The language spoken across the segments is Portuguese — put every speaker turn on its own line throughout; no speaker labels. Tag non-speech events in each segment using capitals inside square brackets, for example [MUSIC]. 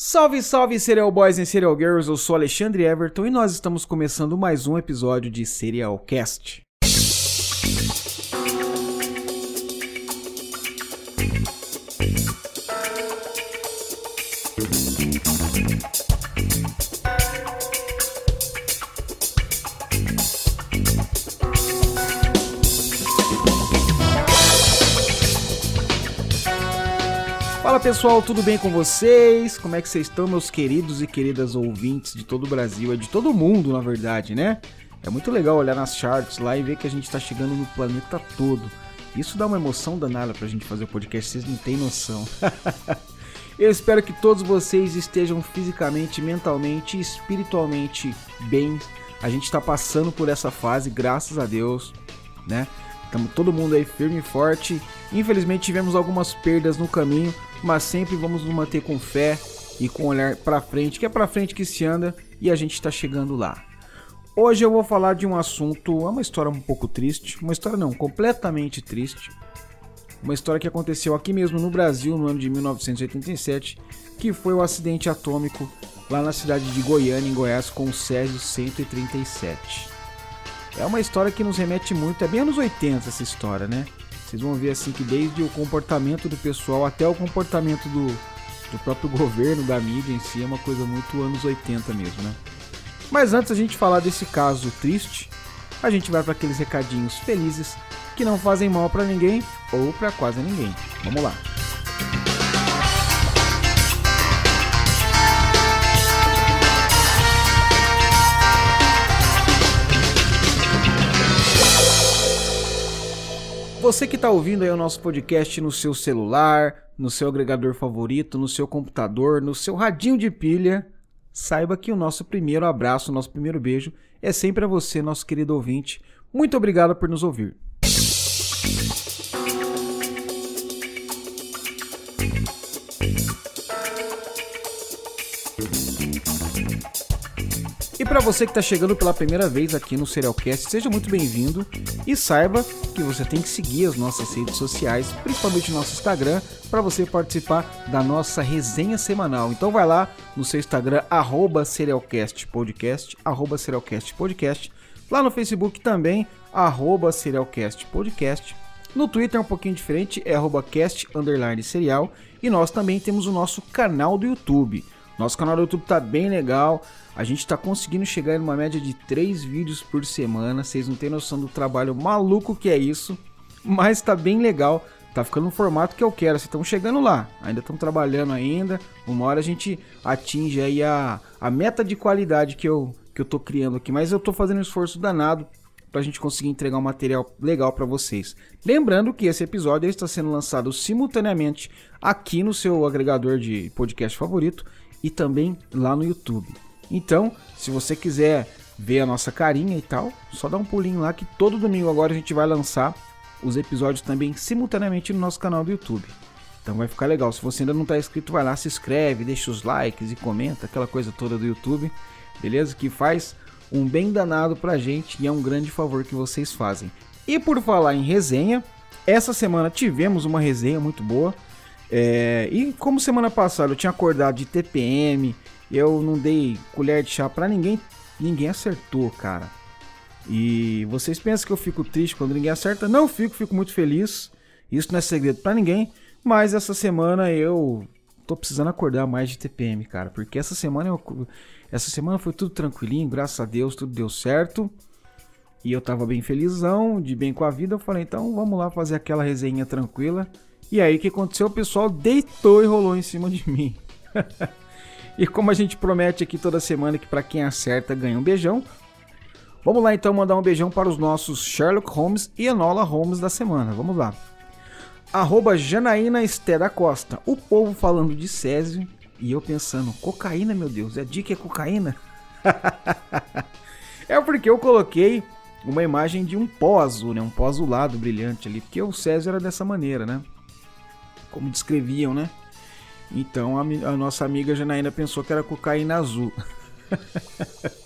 Salve, salve, Serial Boys e Serial Girls, eu sou Alexandre Everton e nós estamos começando mais um episódio de Serial pessoal, tudo bem com vocês? Como é que vocês estão, meus queridos e queridas ouvintes de todo o Brasil, é de todo mundo, na verdade, né? É muito legal olhar nas charts lá e ver que a gente está chegando no planeta todo. Isso dá uma emoção danada pra gente fazer o podcast, vocês não têm noção. [LAUGHS] Eu espero que todos vocês estejam fisicamente, mentalmente e espiritualmente bem. A gente está passando por essa fase, graças a Deus, né? Estamos todo mundo aí firme e forte. Infelizmente tivemos algumas perdas no caminho, mas sempre vamos nos manter com fé e com olhar para frente, que é para frente que se anda e a gente está chegando lá. Hoje eu vou falar de um assunto, é uma história um pouco triste, uma história não, completamente triste. Uma história que aconteceu aqui mesmo no Brasil no ano de 1987, que foi o acidente atômico lá na cidade de Goiânia, em Goiás, com o Césio 137. É uma história que nos remete muito, é bem anos 80 essa história, né? Vocês vão ver assim que desde o comportamento do pessoal até o comportamento do, do próprio [LAUGHS] governo, da mídia em si, é uma coisa muito anos 80 mesmo, né? Mas antes a gente falar desse caso triste, a gente vai para aqueles recadinhos felizes que não fazem mal para ninguém ou para quase ninguém. Vamos lá. Você que está ouvindo aí o nosso podcast no seu celular, no seu agregador favorito, no seu computador, no seu radinho de pilha, saiba que o nosso primeiro abraço, o nosso primeiro beijo é sempre a você, nosso querido ouvinte. Muito obrigado por nos ouvir. Para você que está chegando pela primeira vez aqui no Serialcast, seja muito bem-vindo e saiba que você tem que seguir as nossas redes sociais, principalmente o nosso Instagram, para você participar da nossa resenha semanal. Então vai lá no seu Instagram, arroba serialcastpodcast, arroba serialcastpodcast, lá no Facebook também, arroba serialcastpodcast, no Twitter é um pouquinho diferente, é arroba cast serial, e nós também temos o nosso canal do YouTube. Nosso canal do YouTube tá bem legal. A gente tá conseguindo chegar em uma média de 3 vídeos por semana. Vocês não têm noção do trabalho maluco que é isso. Mas tá bem legal. Tá ficando no formato que eu quero. Vocês estão chegando lá. Ainda estão trabalhando ainda. Uma hora a gente atinge aí a, a meta de qualidade que eu, que eu tô criando aqui. Mas eu tô fazendo um esforço danado para a gente conseguir entregar um material legal para vocês. Lembrando que esse episódio está sendo lançado simultaneamente aqui no seu agregador de podcast favorito e também lá no YouTube. Então, se você quiser ver a nossa carinha e tal, só dá um pulinho lá que todo domingo agora a gente vai lançar os episódios também simultaneamente no nosso canal do YouTube. Então vai ficar legal. Se você ainda não está inscrito, vai lá, se inscreve, deixa os likes e comenta, aquela coisa toda do YouTube, beleza? Que faz um bem danado pra gente e é um grande favor que vocês fazem. E por falar em resenha, essa semana tivemos uma resenha muito boa. É, e como semana passada eu tinha acordado de TPM, eu não dei colher de chá para ninguém, ninguém acertou, cara. E vocês pensam que eu fico triste quando ninguém acerta? Não fico, fico muito feliz. Isso não é segredo para ninguém. Mas essa semana eu tô precisando acordar mais de TPM, cara, porque essa semana eu, essa semana foi tudo tranquilinho, graças a Deus, tudo deu certo. E eu tava bem felizão, de bem com a vida. Eu falei, então vamos lá fazer aquela resenha tranquila. E aí o que aconteceu? O pessoal deitou e rolou em cima de mim. [LAUGHS] e como a gente promete aqui toda semana que para quem acerta ganha um beijão, vamos lá então mandar um beijão para os nossos Sherlock Holmes e Enola Holmes da semana. Vamos lá. Arroba Janaína Esté da Costa. O povo falando de Césio e eu pensando, cocaína, meu Deus, é dica é cocaína? [LAUGHS] é porque eu coloquei uma imagem de um pó azul, né? Um pó azulado brilhante ali, porque o Césio era dessa maneira, né? como descreviam, né? Então a, a nossa amiga Janaína pensou que era cocaína azul. [LAUGHS]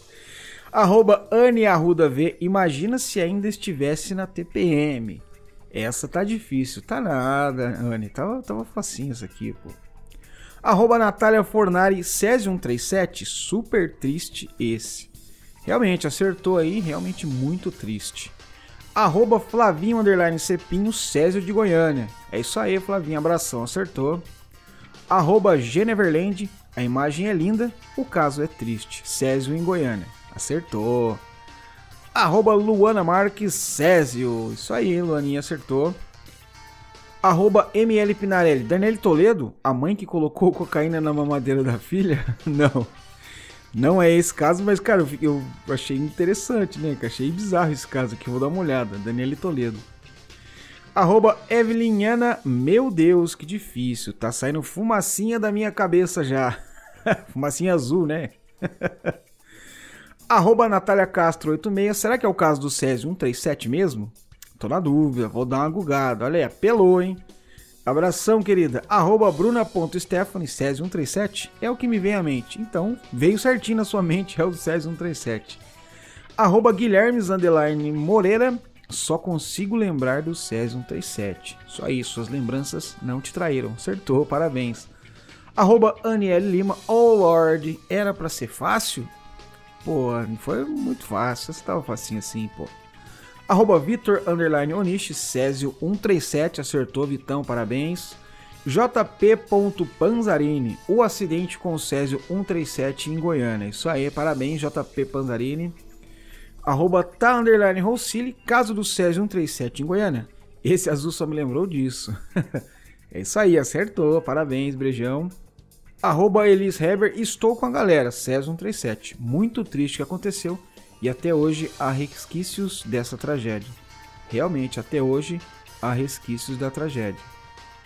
Arroba Anne Arruda V, imagina se ainda estivesse na TPM. Essa tá difícil, tá nada, Anne, tava, tava facinho isso aqui, pô. Arroba Natália Fornari, Césio 137, super triste esse. Realmente, acertou aí, realmente muito triste. Arroba Flavinho Underline Cepinho, Césio de Goiânia. É isso aí, Flavinho, abração, acertou. Arroba Geneverland, a imagem é linda, o caso é triste. Césio em Goiânia. Acertou. Arroba Luana Marques Césio. Isso aí, Luaninha acertou. Arroba ML Pinarelli. Daniele Toledo, a mãe que colocou cocaína na mamadeira da filha? [LAUGHS] Não. Não é esse caso, mas, cara, eu achei interessante, né? Achei bizarro esse caso aqui. Vou dar uma olhada. Daniele Toledo. Arroba Eveliniana. Meu Deus, que difícil. Tá saindo fumacinha da minha cabeça já. [LAUGHS] fumacinha azul, né? [LAUGHS] Arroba Natália Castro 86. Será que é o caso do Césio 137 mesmo? Tô na dúvida. Vou dar uma gugada. Olha aí, apelou, hein? Abração, querida. Arroba Bruna.Stephanie, Césio 137. É o que me vem à mente. Então, veio certinho na sua mente, é o Césio 137. Arroba Guilhermes Moreira. Só consigo lembrar do Césio 137. Só isso, suas lembranças não te traíram. Acertou, parabéns. Arroba Aniele Lima. Oh Lord, era para ser fácil? Pô, foi muito fácil. Você tava facinho assim, pô. Arroba Vitor Underline Onishi, Césio 137, acertou, Vitão, parabéns. JP.Panzarini, o acidente com o Césio 137 em Goiânia. Isso aí, parabéns, JP Panzarini. Arroba tá underline caso do Césio 137 em Goiânia. Esse azul só me lembrou disso. [LAUGHS] é isso aí, acertou, parabéns, Brejão. Arroba Elis Heber, estou com a galera, Césio 137. Muito triste que aconteceu e até hoje há resquícios dessa tragédia. Realmente, até hoje há resquícios da tragédia.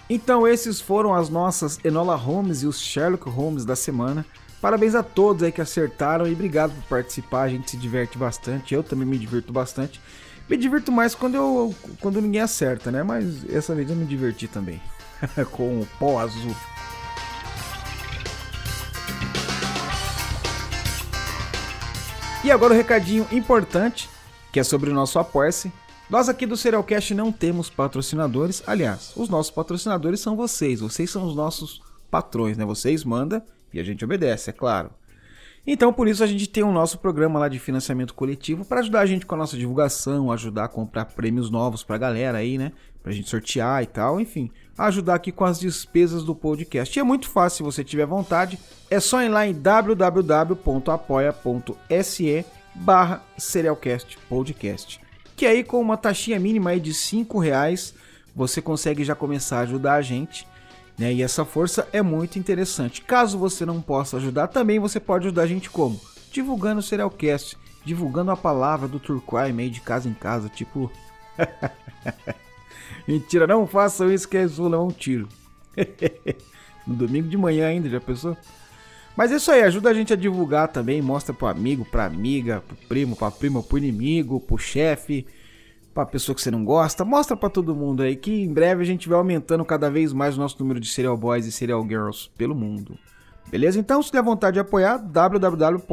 Então, esses foram as nossas Enola Holmes e os Sherlock Holmes da semana. Parabéns a todos aí que acertaram e obrigado por participar. A gente se diverte bastante. Eu também me divirto bastante. Me divirto mais quando eu quando ninguém acerta, né? Mas essa vez eu me diverti também [LAUGHS] com o pó azul. E agora o um recadinho importante, que é sobre o nosso Apoia-se. Nós aqui do Serialcast não temos patrocinadores. Aliás, os nossos patrocinadores são vocês. Vocês são os nossos patrões, né? Vocês mandam e a gente obedece, é claro. Então, por isso, a gente tem o nosso programa lá de financiamento coletivo para ajudar a gente com a nossa divulgação, ajudar a comprar prêmios novos para a galera aí, né? Pra gente sortear e tal, enfim, ajudar aqui com as despesas do podcast. E é muito fácil, se você tiver vontade, é só ir lá em www.apoia.se barra Serialcast Podcast. Que aí com uma taxinha mínima aí de 5 reais, você consegue já começar a ajudar a gente né? E essa força é muito interessante. Caso você não possa ajudar, também você pode ajudar a gente como? Divulgando o Serialcast, divulgando a palavra do Turquime aí de casa em casa, tipo... [LAUGHS] Mentira, não façam isso que eles vão levar um tiro. [LAUGHS] no domingo de manhã ainda, já pensou? Mas é isso aí, ajuda a gente a divulgar também, mostra pro amigo, pra amiga, pro primo, pra prima, pro inimigo, pro chefe, pra pessoa que você não gosta, mostra para todo mundo aí que em breve a gente vai aumentando cada vez mais o nosso número de serial boys e serial girls pelo mundo. Beleza? Então, se der vontade de apoiar, www.apoia.se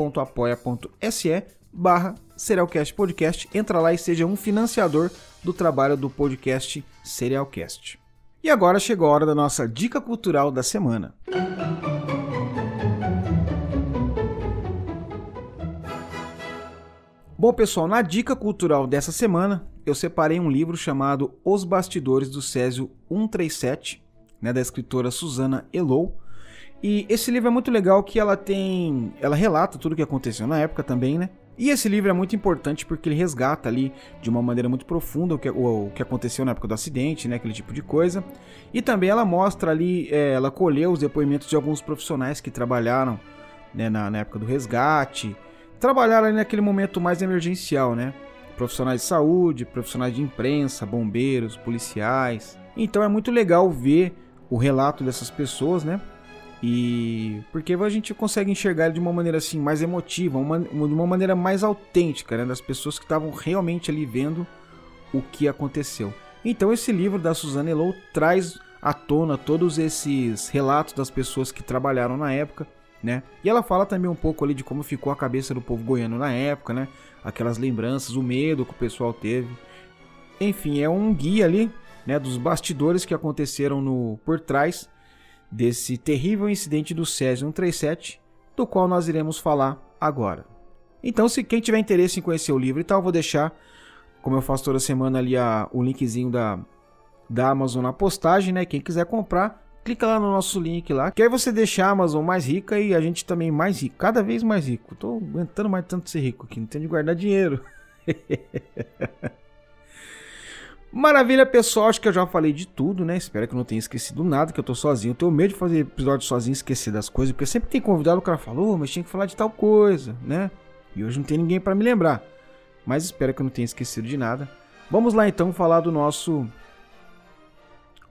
barra Serialcast Podcast. Entra lá e seja um financiador do trabalho do podcast Serialcast. E agora chegou a hora da nossa dica cultural da semana. Bom, pessoal, na dica cultural dessa semana, eu separei um livro chamado Os Bastidores do Césio 137, né, da escritora Susana Elou. E esse livro é muito legal que ela tem, ela relata tudo o que aconteceu na época também, né? E esse livro é muito importante porque ele resgata ali de uma maneira muito profunda o que, o, o que aconteceu na época do acidente, né, aquele tipo de coisa. E também ela mostra ali, é, ela colheu os depoimentos de alguns profissionais que trabalharam né, na, na época do resgate, trabalharam ali naquele momento mais emergencial, né? Profissionais de saúde, profissionais de imprensa, bombeiros, policiais. Então é muito legal ver o relato dessas pessoas, né? E porque a gente consegue enxergar de uma maneira assim mais emotiva, uma, de uma maneira mais autêntica, né? Das pessoas que estavam realmente ali vendo o que aconteceu. Então esse livro da Suzana Elou traz à tona todos esses relatos das pessoas que trabalharam na época, né? E ela fala também um pouco ali de como ficou a cabeça do povo goiano na época, né? aquelas lembranças, o medo que o pessoal teve. Enfim, é um guia ali, né, dos bastidores que aconteceram no por trás desse terrível incidente do Césio 137, do qual nós iremos falar agora. Então, se quem tiver interesse em conhecer o livro e tal, vou deixar, como eu faço toda semana ali, a, o linkzinho da, da Amazon na postagem, né? Quem quiser comprar, clica lá no nosso link lá, que aí você deixa a Amazon mais rica e a gente também mais rico, cada vez mais rico. Tô aguentando mais tanto ser rico aqui, não tenho de guardar dinheiro. [LAUGHS] Maravilha, pessoal. Acho que eu já falei de tudo, né? Espero que eu não tenha esquecido nada, que eu tô sozinho. Eu tenho medo de fazer episódio sozinho esquecer das coisas, porque sempre tem convidado, o cara falou, oh, mas tinha que falar de tal coisa, né? E hoje não tem ninguém para me lembrar. Mas espero que eu não tenha esquecido de nada. Vamos lá então falar do nosso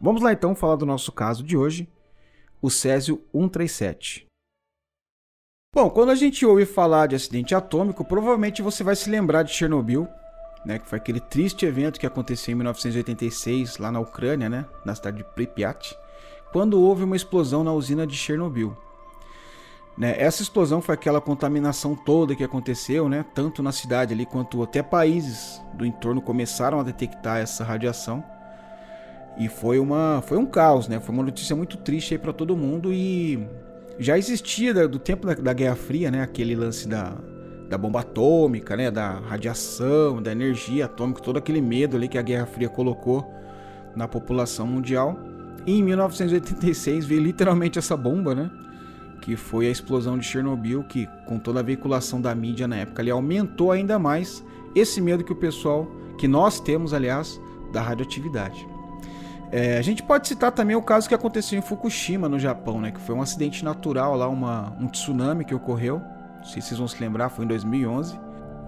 Vamos lá então falar do nosso caso de hoje, o Césio 137. Bom, quando a gente ouve falar de acidente atômico, provavelmente você vai se lembrar de Chernobyl, né, que foi aquele triste evento que aconteceu em 1986 lá na Ucrânia, né, na cidade de Pripyat, quando houve uma explosão na usina de Chernobyl. Né, essa explosão foi aquela contaminação toda que aconteceu, né, tanto na cidade ali quanto até países do entorno começaram a detectar essa radiação. E foi uma foi um caos, né? Foi uma notícia muito triste aí para todo mundo e já existia do tempo da, da Guerra Fria, né, aquele lance da da bomba atômica, né, da radiação, da energia atômica, todo aquele medo ali que a Guerra Fria colocou na população mundial. E em 1986 veio literalmente essa bomba, né, que foi a explosão de Chernobyl, que com toda a veiculação da mídia na época ali aumentou ainda mais esse medo que o pessoal, que nós temos, aliás, da radioatividade. É, a gente pode citar também o caso que aconteceu em Fukushima, no Japão, né, que foi um acidente natural lá, uma, um tsunami que ocorreu não sei se vocês vão se lembrar, foi em 2011.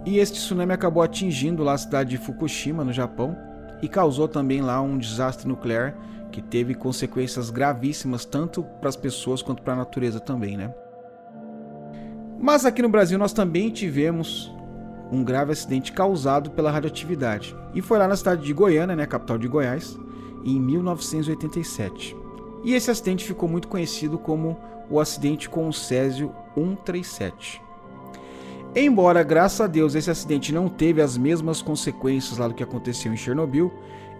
E este tsunami acabou atingindo lá a cidade de Fukushima, no Japão, e causou também lá um desastre nuclear que teve consequências gravíssimas tanto para as pessoas quanto para a natureza também, né? Mas aqui no Brasil nós também tivemos um grave acidente causado pela radioatividade. E foi lá na cidade de Goiânia, né, capital de Goiás, em 1987. E esse acidente ficou muito conhecido como o acidente com o Césio 137. Embora, graças a Deus, esse acidente não teve as mesmas consequências lá do que aconteceu em Chernobyl,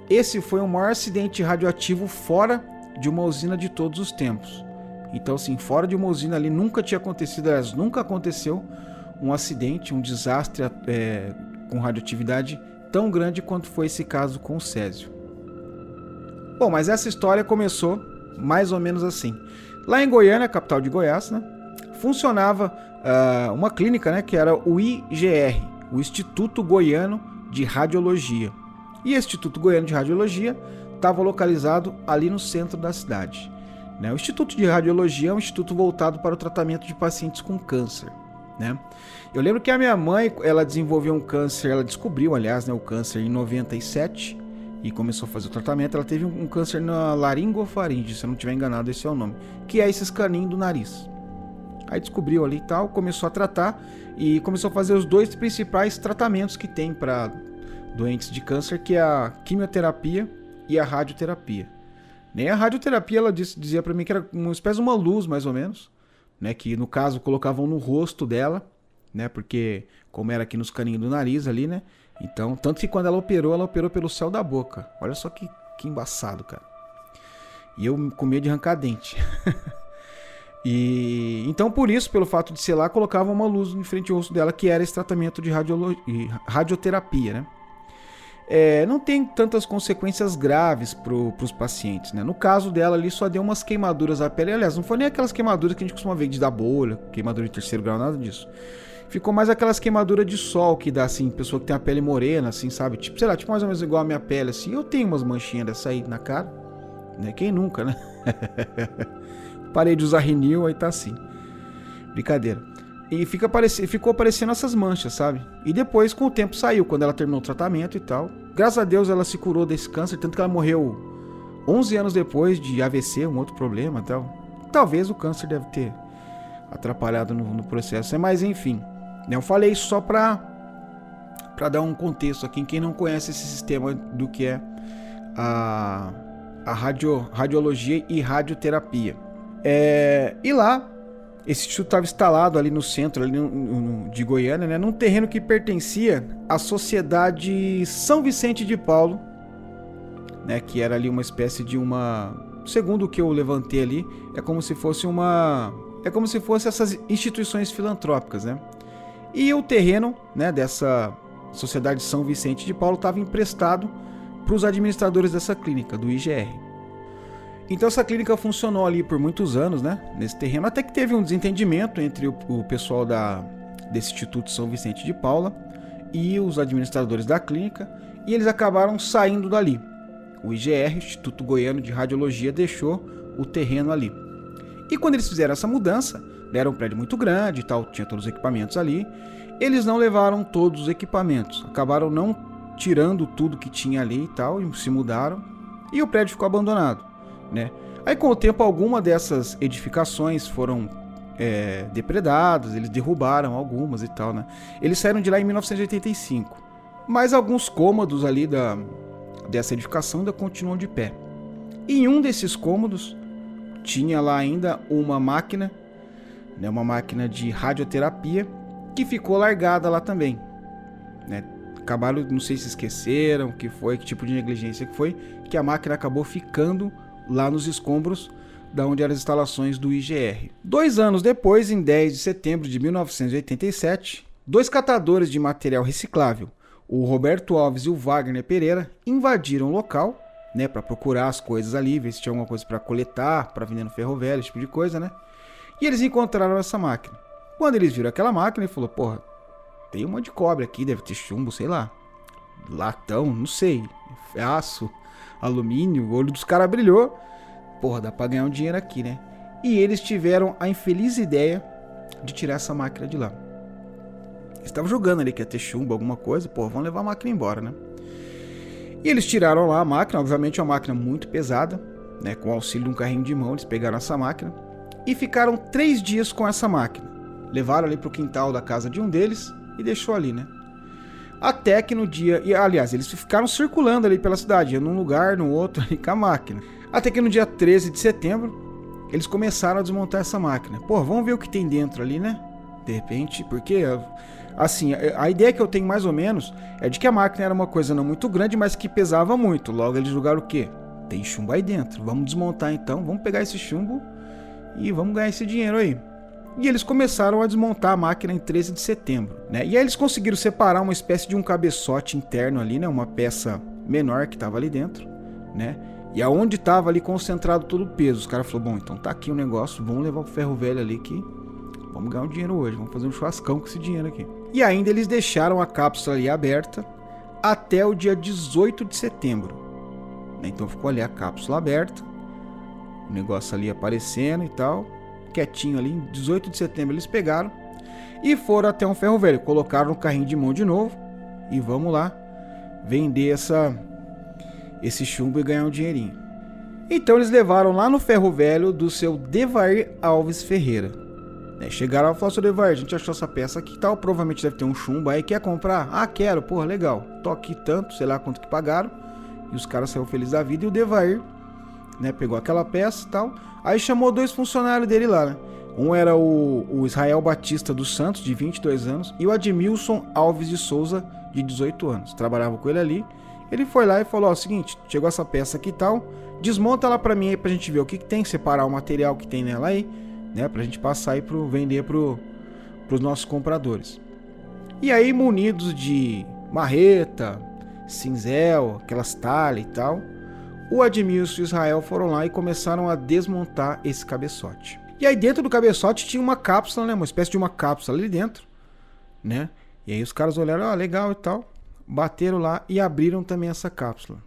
esse foi o maior acidente radioativo fora de uma usina de todos os tempos. Então, assim, fora de uma usina ali nunca tinha acontecido, aliás, nunca aconteceu um acidente, um desastre é, com radioatividade tão grande quanto foi esse caso com o Césio. Bom, mas essa história começou mais ou menos assim. Lá em Goiânia, capital de Goiás, né, funcionava uh, uma clínica né, que era o IGR, o Instituto Goiano de Radiologia. E o Instituto Goiano de Radiologia estava localizado ali no centro da cidade. Né? O Instituto de Radiologia é um instituto voltado para o tratamento de pacientes com câncer. Né? Eu lembro que a minha mãe, ela desenvolveu um câncer, ela descobriu, aliás, né, o câncer em 97 e começou a fazer o tratamento. Ela teve um câncer na laringofaringe, se eu não estiver enganado, esse é o nome, que é esses caninhos do nariz. Aí descobriu ali e tal, começou a tratar e começou a fazer os dois principais tratamentos que tem para doentes de câncer, que é a quimioterapia e a radioterapia. Nem a radioterapia ela dizia para mim que era uma espécie de uma luz, mais ou menos, né, que no caso colocavam no rosto dela, né, porque como era aqui nos caninhos do nariz ali, né? Então, tanto que quando ela operou, ela operou pelo céu da boca. Olha só que, que embaçado, cara. E eu com medo de arrancar dente. [LAUGHS] E então por isso, pelo fato de ser lá, colocava uma luz em frente ao rosto dela, que era esse tratamento de radioterapia, né? É, não tem tantas consequências graves para os pacientes, né? No caso dela ali só deu umas queimaduras à pele, aliás, não foi nem aquelas queimaduras que a gente costuma ver de dar bolha, queimadura de terceiro grau, nada disso. Ficou mais aquelas queimaduras de sol que dá assim, pessoa que tem a pele morena, assim, sabe? Tipo, sei lá, tipo mais ou menos igual a minha pele, assim. Eu tenho umas manchinhas dessa aí na cara, né? Quem nunca, né? [LAUGHS] Parei de usar Renew, aí tá assim. Brincadeira. E fica aparecendo, ficou aparecendo essas manchas, sabe? E depois, com o tempo, saiu, quando ela terminou o tratamento e tal. Graças a Deus ela se curou desse câncer, tanto que ela morreu 11 anos depois de AVC, um outro problema e tal. Talvez o câncer deve ter atrapalhado no, no processo, mas enfim. Eu falei isso só pra, pra dar um contexto aqui, em quem não conhece esse sistema do que é a, a radio, radiologia e radioterapia. É, e lá, esse instituto estava instalado ali no centro ali no, no, de Goiânia, né, num terreno que pertencia à Sociedade São Vicente de Paulo, né, que era ali uma espécie de uma segundo o que eu levantei ali, é como se fosse uma. É como se fosse essas instituições filantrópicas, né? E o terreno né, dessa Sociedade São Vicente de Paulo estava emprestado para os administradores dessa clínica, do IGR. Então essa clínica funcionou ali por muitos anos, né? Nesse terreno, até que teve um desentendimento entre o, o pessoal da, desse Instituto São Vicente de Paula e os administradores da clínica, e eles acabaram saindo dali. O IGR, Instituto Goiano de Radiologia, deixou o terreno ali. E quando eles fizeram essa mudança, era um prédio muito grande e tal, tinha todos os equipamentos ali, eles não levaram todos os equipamentos, acabaram não tirando tudo que tinha ali e tal, e se mudaram, e o prédio ficou abandonado, né? Aí com o tempo alguma dessas edificações foram é, depredadas, eles derrubaram algumas e tal, né? Eles saíram de lá em 1985, mas alguns cômodos ali da dessa edificação ainda continuam de pé. E em um desses cômodos tinha lá ainda uma máquina, né, uma máquina de radioterapia que ficou largada lá também, né? Acabaram, não sei se esqueceram, que foi, que tipo de negligência que foi, que a máquina acabou ficando lá nos escombros da onde eram as instalações do IGR. Dois anos depois, em 10 de setembro de 1987, dois catadores de material reciclável, o Roberto Alves e o Wagner Pereira, invadiram o local, né, para procurar as coisas ali, ver se tinha alguma coisa para coletar, para vender no ferro velho, esse tipo de coisa, né? E eles encontraram essa máquina. Quando eles viram aquela máquina, ele falou: "Porra, tem uma de cobre aqui, deve ter chumbo, sei lá. Latão, não sei. Aço, alumínio. O olho dos caras brilhou. Porra, dá pra ganhar um dinheiro aqui, né? E eles tiveram a infeliz ideia de tirar essa máquina de lá. Eles estavam jogando ali que ia ter chumbo, alguma coisa. Porra, vão levar a máquina embora, né? E eles tiraram lá a máquina. Obviamente é uma máquina muito pesada, né? Com o auxílio de um carrinho de mão, eles pegaram essa máquina. E ficaram três dias com essa máquina. Levaram ali pro quintal da casa de um deles e deixou ali, né? Até que no dia. E aliás, eles ficaram circulando ali pela cidade, num lugar, no outro, [LAUGHS] ali com a máquina. Até que no dia 13 de setembro, eles começaram a desmontar essa máquina. Pô, vamos ver o que tem dentro ali, né? De repente, porque. Assim, a ideia que eu tenho mais ou menos é de que a máquina era uma coisa não muito grande, mas que pesava muito. Logo eles julgaram o quê? Tem chumbo aí dentro. Vamos desmontar então, vamos pegar esse chumbo e vamos ganhar esse dinheiro aí. E eles começaram a desmontar a máquina em 13 de setembro. Né? E aí eles conseguiram separar uma espécie de um cabeçote interno ali, né? uma peça menor que estava ali dentro. Né? E aonde estava ali concentrado todo o peso. Os caras falaram: bom, então tá aqui o negócio, vamos levar o ferro velho ali que vamos ganhar um dinheiro hoje, vamos fazer um churrascão com esse dinheiro aqui. E ainda eles deixaram a cápsula ali aberta até o dia 18 de setembro. Né? Então ficou ali a cápsula aberta, o negócio ali aparecendo e tal quietinho ali. Em 18 de setembro eles pegaram e foram até um ferro velho. Colocaram no carrinho de mão de novo e vamos lá vender essa esse chumbo e ganhar um dinheirinho. Então eles levaram lá no ferro velho do seu Devair Alves Ferreira. É, chegaram e falaram, seu Devair, a gente achou essa peça aqui tal, provavelmente deve ter um chumbo aí, quer comprar? Ah, quero, porra, legal. Tô aqui tanto, sei lá quanto que pagaram. E os caras saíram felizes da vida e o Devair, né, pegou aquela peça e tal, Aí chamou dois funcionários dele lá, né? Um era o, o, Israel Batista dos Santos, de 22 anos, e o Admilson Alves de Souza, de 18 anos. Trabalhava com ele ali. Ele foi lá e falou: Ó, seguinte, chegou essa peça aqui e tal, desmonta ela pra mim aí pra gente ver o que, que tem, separar o material que tem nela aí, né? Pra gente passar aí pro vender pro, pros nossos compradores. E aí, munidos de marreta, cinzel, aquelas talhas e tal, o Admilson e Israel foram lá e começaram a desmontar esse cabeçote. E aí dentro do cabeçote tinha uma cápsula, né? Uma espécie de uma cápsula ali dentro, né? E aí os caras olharam, ah, legal e tal, bateram lá e abriram também essa cápsula.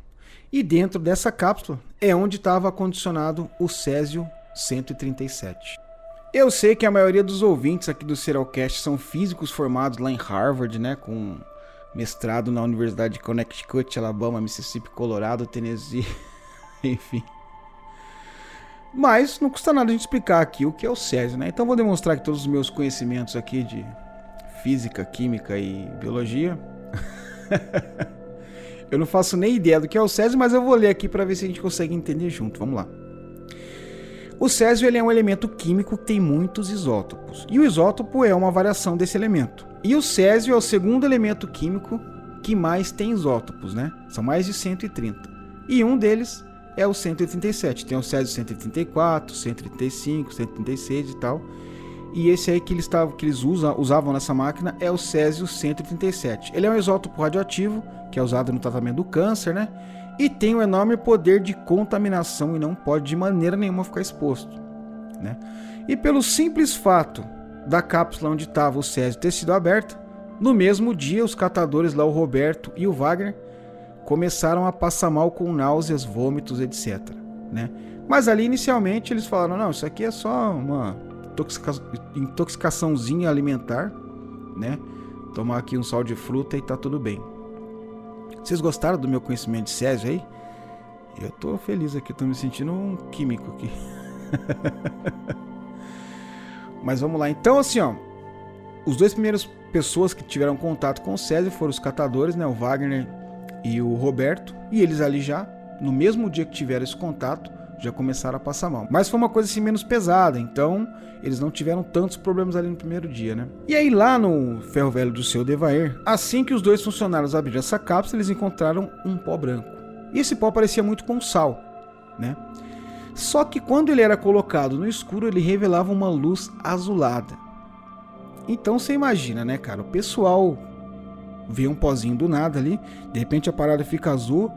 E dentro dessa cápsula é onde estava acondicionado o Césio 137. Eu sei que a maioria dos ouvintes aqui do Serialcast são físicos formados lá em Harvard, né, com mestrado na Universidade de Connecticut, Alabama, Mississippi, Colorado, Tennessee, [LAUGHS] enfim. Mas não custa nada a gente explicar aqui o que é o Césio, né? Então vou demonstrar aqui todos os meus conhecimentos aqui de física, química e biologia. [LAUGHS] eu não faço nem ideia do que é o Césio, mas eu vou ler aqui para ver se a gente consegue entender junto. Vamos lá. O césio ele é um elemento químico que tem muitos isótopos. E o isótopo é uma variação desse elemento. E o césio é o segundo elemento químico que mais tem isótopos, né? São mais de 130. E um deles é o 137. Tem o Césio 134, 135, 136 e tal. E esse aí que eles, tavam, que eles usavam nessa máquina é o Césio 137. Ele é um isótopo radioativo, que é usado no tratamento do câncer, né? E tem um enorme poder de contaminação e não pode de maneira nenhuma ficar exposto. Né? E pelo simples fato da cápsula onde estava o Césio ter sido aberta, no mesmo dia os catadores lá, o Roberto e o Wagner, começaram a passar mal com náuseas, vômitos, etc. Né? Mas ali inicialmente eles falaram: não, isso aqui é só uma intoxica intoxicaçãozinha alimentar, né? Tomar aqui um sal de fruta e tá tudo bem. Vocês gostaram do meu conhecimento de Césio aí? Eu tô feliz aqui, tô me sentindo um químico aqui. [LAUGHS] Mas vamos lá. Então, assim, ó. Os dois primeiros pessoas que tiveram contato com o Césio foram os catadores, né? O Wagner e o Roberto. E eles ali já, no mesmo dia que tiveram esse contato, já começaram a passar mal. Mas foi uma coisa assim menos pesada, então eles não tiveram tantos problemas ali no primeiro dia, né? E aí lá no ferro velho do seu Devair, assim que os dois funcionários abriram essa cápsula, eles encontraram um pó branco. E esse pó parecia muito com sal, né? Só que quando ele era colocado no escuro, ele revelava uma luz azulada. Então você imagina, né, cara? O pessoal vê um pozinho do nada ali, de repente a parada fica azul,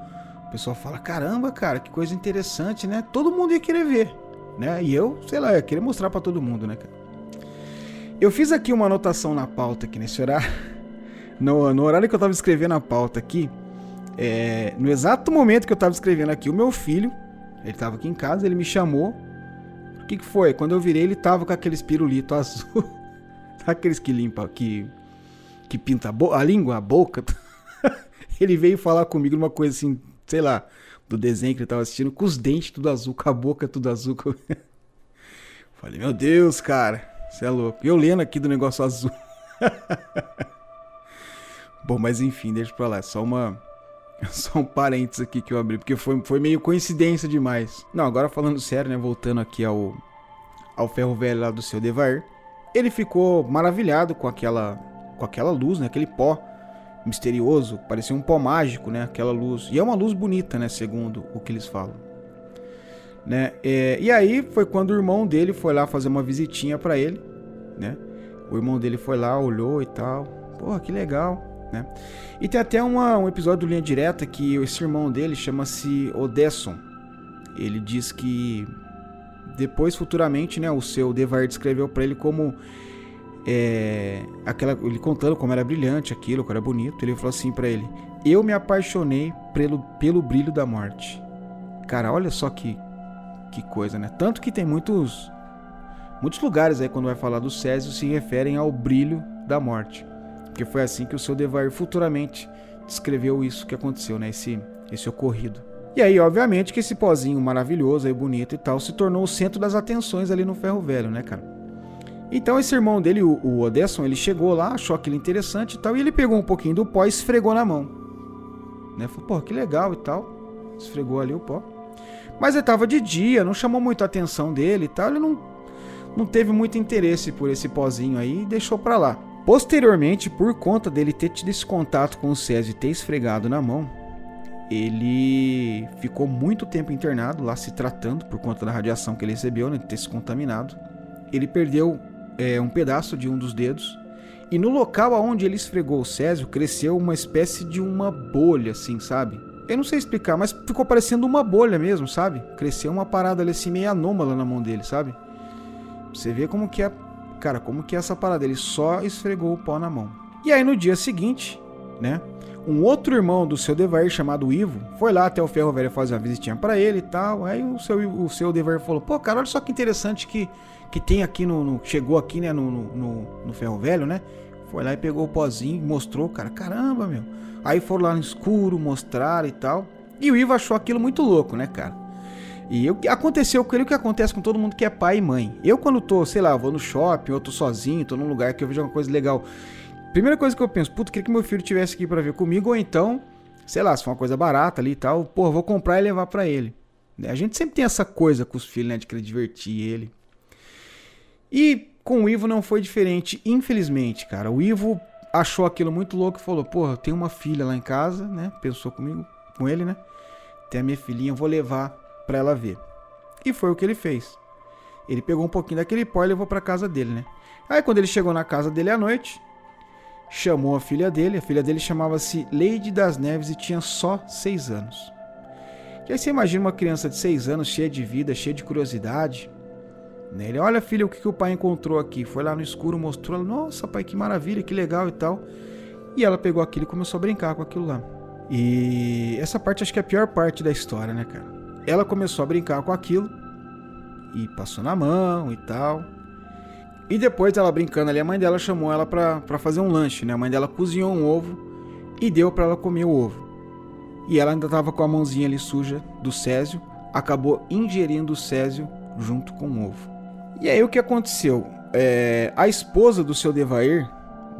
o pessoal fala: caramba, cara, que coisa interessante, né? Todo mundo ia querer ver, né? E eu, sei lá, ia querer mostrar para todo mundo, né, cara? Eu fiz aqui uma anotação na pauta aqui nesse horário. [LAUGHS] No, no horário que eu tava escrevendo a pauta aqui, é, no exato momento que eu tava escrevendo aqui, o meu filho ele tava aqui em casa, ele me chamou. O que, que foi? Quando eu virei, ele tava com aqueles pirulito [LAUGHS] azul. aqueles que limpa, que, que pinta a, a língua, a boca. [LAUGHS] ele veio falar comigo numa coisa assim, sei lá, do desenho que ele tava assistindo, com os dentes tudo azul, com a boca tudo azul. [LAUGHS] Falei, meu Deus, cara, você é louco. Eu lendo aqui do negócio azul. Bom, mas enfim, deixa pra lá. É só uma [LAUGHS] Só um parênteses aqui que eu abri, porque foi, foi meio coincidência demais. Não, agora falando sério, né? Voltando aqui ao, ao ferro velho lá do seu Devar. Ele ficou maravilhado com aquela, com aquela luz, né? Aquele pó misterioso, parecia um pó mágico, né? Aquela luz. E é uma luz bonita, né? Segundo o que eles falam. Né? É, e aí foi quando o irmão dele foi lá fazer uma visitinha para ele, né? O irmão dele foi lá, olhou e tal. Porra, que legal. Né? E tem até uma, um episódio do Linha Direta que esse irmão dele chama-se Odesson. Ele diz que depois, futuramente, né, o seu Devar descreveu para ele como é, aquela, ele contando como era brilhante aquilo, como era bonito. Ele falou assim para ele: Eu me apaixonei pelo, pelo brilho da morte. Cara, olha só que, que coisa, né? Tanto que tem muitos muitos lugares aí quando vai falar do Césio se referem ao brilho da morte. Porque foi assim que o seu Devar futuramente descreveu isso que aconteceu, né? Esse, esse ocorrido. E aí, obviamente, que esse pozinho maravilhoso e bonito e tal se tornou o centro das atenções ali no Ferro Velho, né, cara? Então esse irmão dele, o, o Odesson, ele chegou lá, achou aquilo interessante e tal, e ele pegou um pouquinho do pó e esfregou na mão. Né? Falou, pô, que legal e tal. Esfregou ali o pó. Mas ele tava de dia, não chamou muito a atenção dele e tal, ele não, não teve muito interesse por esse pozinho aí e deixou pra lá. Posteriormente, por conta dele ter tido esse contato com o Césio e ter esfregado na mão, ele ficou muito tempo internado lá se tratando por conta da radiação que ele recebeu, né, de ter se contaminado. Ele perdeu é, um pedaço de um dos dedos e no local aonde ele esfregou o Césio cresceu uma espécie de uma bolha, assim, sabe? Eu não sei explicar, mas ficou parecendo uma bolha mesmo, sabe? Cresceu uma parada ali assim meio anômala na mão dele, sabe? Você vê como que é Cara, como que é essa parada? Ele só esfregou o pó na mão. E aí no dia seguinte, né? Um outro irmão do seu Devar chamado Ivo foi lá até o Ferro Velho fazer uma visitinha para ele e tal. Aí o seu, o seu Devar falou: Pô, cara, olha só que interessante que, que tem aqui no, no Chegou aqui, né? No, no, no, Ferro Velho, né? Foi lá e pegou o pozinho, mostrou, cara. Caramba, meu. Aí foram lá no escuro, mostrar e tal. E o Ivo achou aquilo muito louco, né, cara? E eu, aconteceu com ele o que acontece com todo mundo que é pai e mãe. Eu, quando tô, sei lá, vou no shopping, ou tô sozinho, tô num lugar que eu vejo alguma coisa legal. Primeira coisa que eu penso, puta, queria que meu filho tivesse aqui para ver comigo, ou então, sei lá, se for uma coisa barata ali e tal, pô, vou comprar e levar para ele. A gente sempre tem essa coisa com os filhos, né, de querer divertir ele. E com o Ivo não foi diferente, infelizmente, cara. O Ivo achou aquilo muito louco e falou: Porra, tenho uma filha lá em casa, né? Pensou comigo, com ele, né? Tem a minha filhinha, vou levar para ela ver. E foi o que ele fez. Ele pegou um pouquinho daquele pó e levou para casa dele, né? Aí quando ele chegou na casa dele à noite, chamou a filha dele. A filha dele chamava-se Lady das Neves e tinha só seis anos. E aí você imagina uma criança de seis anos cheia de vida, cheia de curiosidade. Né? Ele, olha filha, o que, que o pai encontrou aqui? Foi lá no escuro, mostrou. Nossa, pai, que maravilha, que legal e tal. E ela pegou aquilo e começou a brincar com aquilo lá. E essa parte acho que é a pior parte da história, né, cara? Ela começou a brincar com aquilo e passou na mão e tal. E depois ela brincando ali, a mãe dela chamou ela pra fazer um lanche, né? A mãe dela cozinhou um ovo e deu para ela comer o ovo. E ela ainda tava com a mãozinha ali suja do Césio, acabou ingerindo o Césio junto com o ovo. E aí o que aconteceu? É, a esposa do seu Devair,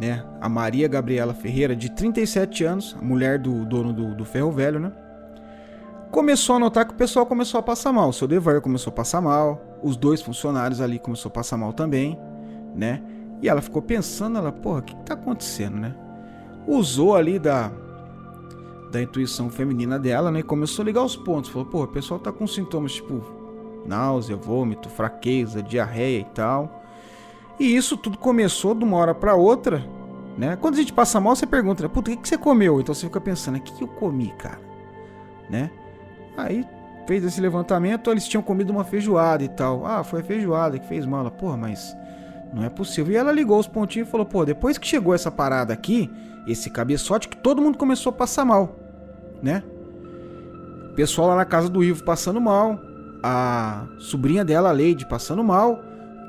né, a Maria Gabriela Ferreira, de 37 anos, mulher do dono do, do ferro velho, né, começou a notar que o pessoal começou a passar mal. O seu Devair começou a passar mal, os dois funcionários ali começou a passar mal também, né? E ela ficou pensando, ela, porra, o que, que tá acontecendo, né? Usou ali da da intuição feminina dela, né? E começou a ligar os pontos. Falou, pô, o pessoal tá com sintomas tipo náusea, vômito, fraqueza, diarreia e tal. E isso tudo começou de uma hora para outra, né? Quando a gente passa mal, você pergunta, puta, o que, que você comeu? Então você fica pensando, o que, que eu comi, cara? Né? Aí fez esse levantamento, eles tinham comido uma feijoada e tal. Ah, foi a feijoada que fez mal. Ela, porra, mas não é possível. E ela ligou os pontinhos e falou, pô, depois que chegou essa parada aqui, esse cabeçote, que todo mundo começou a passar mal, né? Pessoal lá na casa do Ivo passando mal, a sobrinha dela, a Lady, passando mal.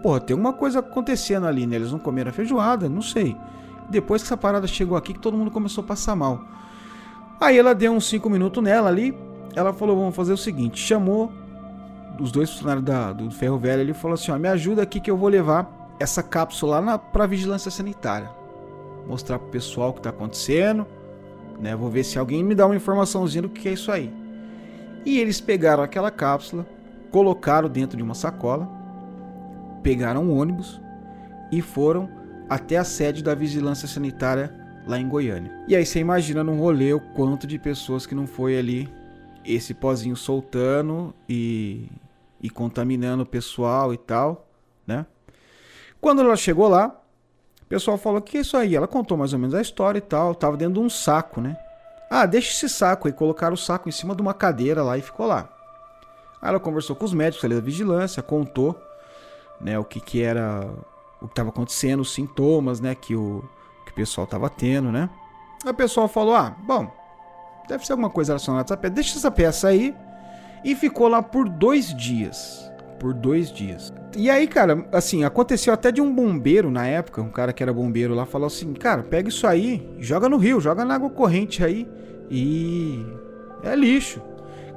Porra, tem alguma coisa acontecendo ali, né? Eles não comeram a feijoada, não sei. Depois que essa parada chegou aqui, que todo mundo começou a passar mal. Aí ela deu uns 5 minutos nela ali. Ela falou: vamos fazer o seguinte: chamou os dois funcionários da, do Ferro Velho ali e falou assim: ó, me ajuda aqui que eu vou levar essa cápsula lá na, pra vigilância sanitária. Mostrar pro pessoal o que tá acontecendo. Né? Vou ver se alguém me dá uma informaçãozinha do que é isso aí. E eles pegaram aquela cápsula, colocaram dentro de uma sacola, pegaram um ônibus e foram até a sede da vigilância sanitária lá em Goiânia. E aí você imagina no rolê o quanto de pessoas que não foi ali esse pozinho soltando e, e contaminando o pessoal e tal, né? Quando ela chegou lá, o pessoal falou que é isso aí. Ela contou mais ou menos a história e tal. Tava dentro de um saco, né? Ah, deixa esse saco aí. Colocaram o saco em cima de uma cadeira lá e ficou lá. Aí ela conversou com os médicos ali da vigilância, contou né, o que, que era, o que estava acontecendo, os sintomas né, que, o, que o pessoal estava tendo, né? Aí o pessoal falou: ah, bom, deve ser alguma coisa relacionada a essa peça, deixa essa peça aí. E ficou lá por dois dias. Por dois dias. E aí, cara, assim, aconteceu até de um bombeiro na época, um cara que era bombeiro lá, falou assim: cara, pega isso aí, joga no rio, joga na água corrente aí e. É lixo.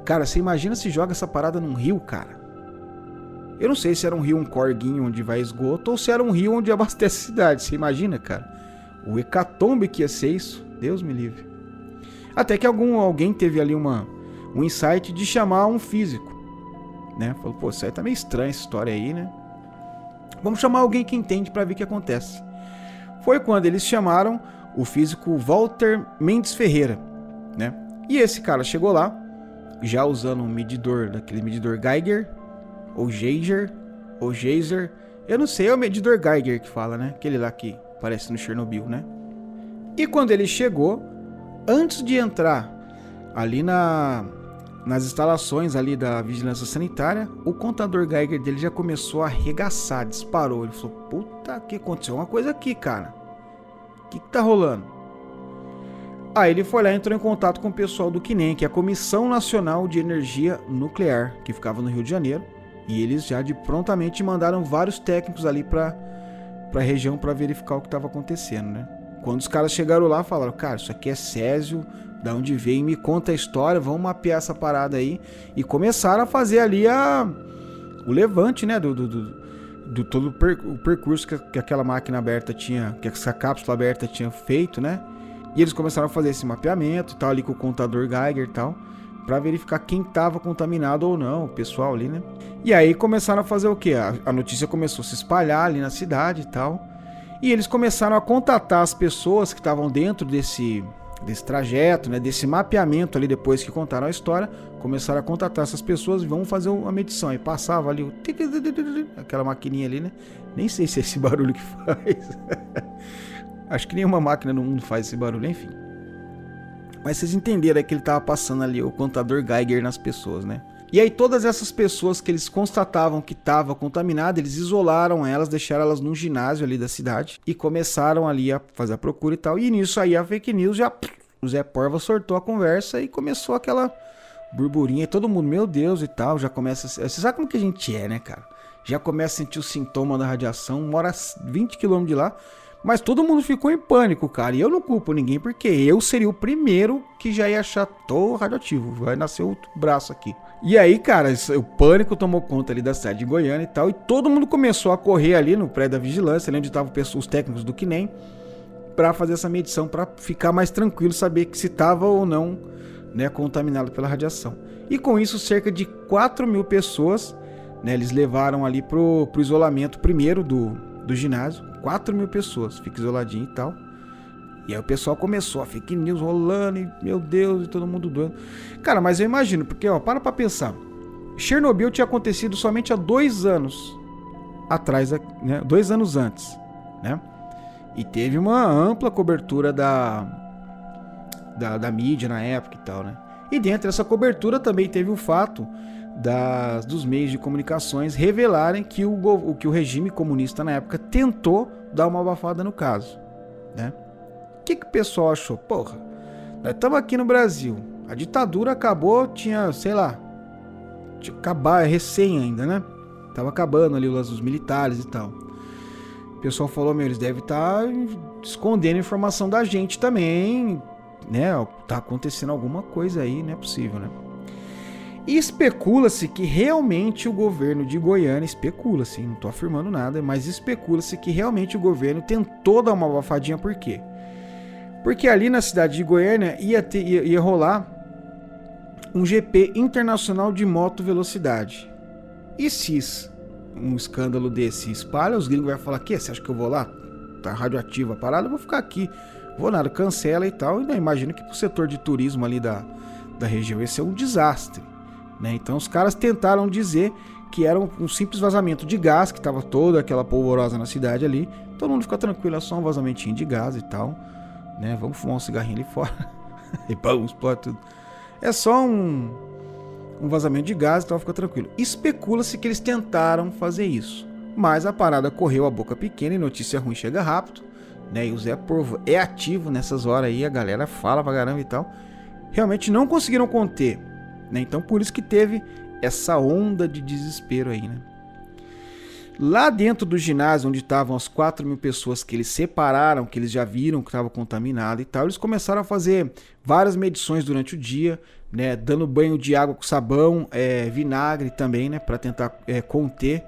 Cara, você imagina se joga essa parada num rio, cara. Eu não sei se era um rio, um corguinho onde vai esgoto, ou se era um rio onde [LAUGHS] abastece a cidade. Você imagina, cara? O hecatombe que ia ser isso. Deus me livre. Até que algum, alguém teve ali uma, um insight de chamar um físico. Né? Falou, pô, isso aí tá meio estranho essa história aí, né? Vamos chamar alguém que entende para ver o que acontece. Foi quando eles chamaram o físico Walter Mendes Ferreira, né? E esse cara chegou lá, já usando um medidor, daquele medidor Geiger, ou Geiger, ou Geyser. Eu não sei, é o medidor Geiger que fala, né? Aquele lá que aparece no Chernobyl, né? E quando ele chegou, antes de entrar ali na, nas instalações ali da vigilância sanitária, o contador Geiger dele já começou a arregaçar, disparou. Ele falou: Puta, que aconteceu uma coisa aqui, cara. O que, que tá rolando? Aí ele foi lá e entrou em contato com o pessoal do CNEM, que é a Comissão Nacional de Energia Nuclear, que ficava no Rio de Janeiro. E eles já de prontamente mandaram vários técnicos ali para a região para verificar o que estava acontecendo, né? Quando os caras chegaram lá, falaram: Cara, isso aqui é Césio, da onde vem, me conta a história, vamos mapear essa parada aí. E começaram a fazer ali a, o levante, né? Do, do, do, do todo o, per, o percurso que, que aquela máquina aberta tinha, que essa cápsula aberta tinha feito, né? E eles começaram a fazer esse mapeamento e tal, ali com o contador Geiger e tal, para verificar quem estava contaminado ou não, o pessoal ali, né? E aí começaram a fazer o que? A, a notícia começou a se espalhar ali na cidade e tal. E eles começaram a contatar as pessoas que estavam dentro desse, desse trajeto, né, desse mapeamento ali depois que contaram a história, começaram a contatar essas pessoas e vamos fazer uma medição. E passava ali o aquela maquininha ali, né? Nem sei se é esse [LAUGHS] barulho que faz. Acho que nenhuma máquina no mundo faz esse barulho, enfim. Mas vocês entenderam que ele estava passando ali o contador Geiger nas pessoas, né? E aí todas essas pessoas que eles constatavam que estavam contaminadas, eles isolaram elas, deixaram elas num ginásio ali da cidade e começaram ali a fazer a procura e tal. E nisso aí a fake news já o Zé Porva sortou a conversa e começou aquela burburinha e todo mundo, meu Deus e tal, já começa, você sabe como que a gente é, né, cara? Já começa a sentir o sintoma da radiação, mora 20 km de lá, mas todo mundo ficou em pânico, cara. E eu não culpo ninguém, porque eu seria o primeiro que já ia achar tô radioativo. Vai nascer outro braço aqui. E aí, cara, o pânico tomou conta ali da cidade de Goiânia e tal. E todo mundo começou a correr ali no prédio da vigilância, ali onde estavam os técnicos do KNEM, para fazer essa medição, para ficar mais tranquilo, saber que se estava ou não né, contaminado pela radiação. E com isso, cerca de 4 mil pessoas, né, eles levaram ali pro, pro isolamento primeiro do, do ginásio 4 mil pessoas, fica isoladinho e tal. E aí o pessoal começou a fake news rolando e, meu Deus, e todo mundo doendo. Cara, mas eu imagino, porque, ó, para pra pensar. Chernobyl tinha acontecido somente há dois anos atrás, né? Dois anos antes, né? E teve uma ampla cobertura da, da, da mídia na época e tal, né? E dentro dessa cobertura também teve o fato das, dos meios de comunicações revelarem que o, que o regime comunista na época tentou dar uma abafada no caso. Né? Que, que o pessoal achou? Porra, nós estamos aqui no Brasil, a ditadura acabou, tinha, sei lá, tinha acabar, é recém ainda, né? Tava acabando ali os militares e tal. O pessoal falou, meu, eles devem estar tá escondendo informação da gente também, né? Tá acontecendo alguma coisa aí, não é possível, né? E especula-se que realmente o governo de Goiânia, especula-se, não estou afirmando nada, mas especula-se que realmente o governo tentou dar uma abafadinha, por quê? Porque ali na cidade de Goiânia ia, ter, ia, ia rolar um GP internacional de moto velocidade. E se um escândalo desse espalha, os gringos vão falar: que Você acha que eu vou lá? Tá radioativa a parada, eu vou ficar aqui. Vou nada, cancela e tal. E não que pro setor de turismo ali da, da região ia ser um desastre. Né? Então os caras tentaram dizer que era um, simples vazamento de gás, que estava toda aquela polvorosa na cidade ali. Todo mundo fica tranquilo, é só um vazamentinho de gás e tal. Né? Vamos fumar um cigarrinho ali fora. [LAUGHS] e pão, explode tudo. É só um, um vazamento de gás e tal, fica tranquilo. Especula-se que eles tentaram fazer isso. Mas a parada correu a boca pequena e notícia ruim chega rápido. Né? E o Zé Porvo é ativo nessas horas aí, a galera fala pra caramba e tal. Realmente não conseguiram conter né? Então por isso que teve essa onda de desespero aí, né? Lá dentro do ginásio, onde estavam as 4 mil pessoas que eles separaram, que eles já viram que estava contaminado e tal, eles começaram a fazer várias medições durante o dia, né? Dando banho de água com sabão, é, vinagre também, né? Para tentar é, conter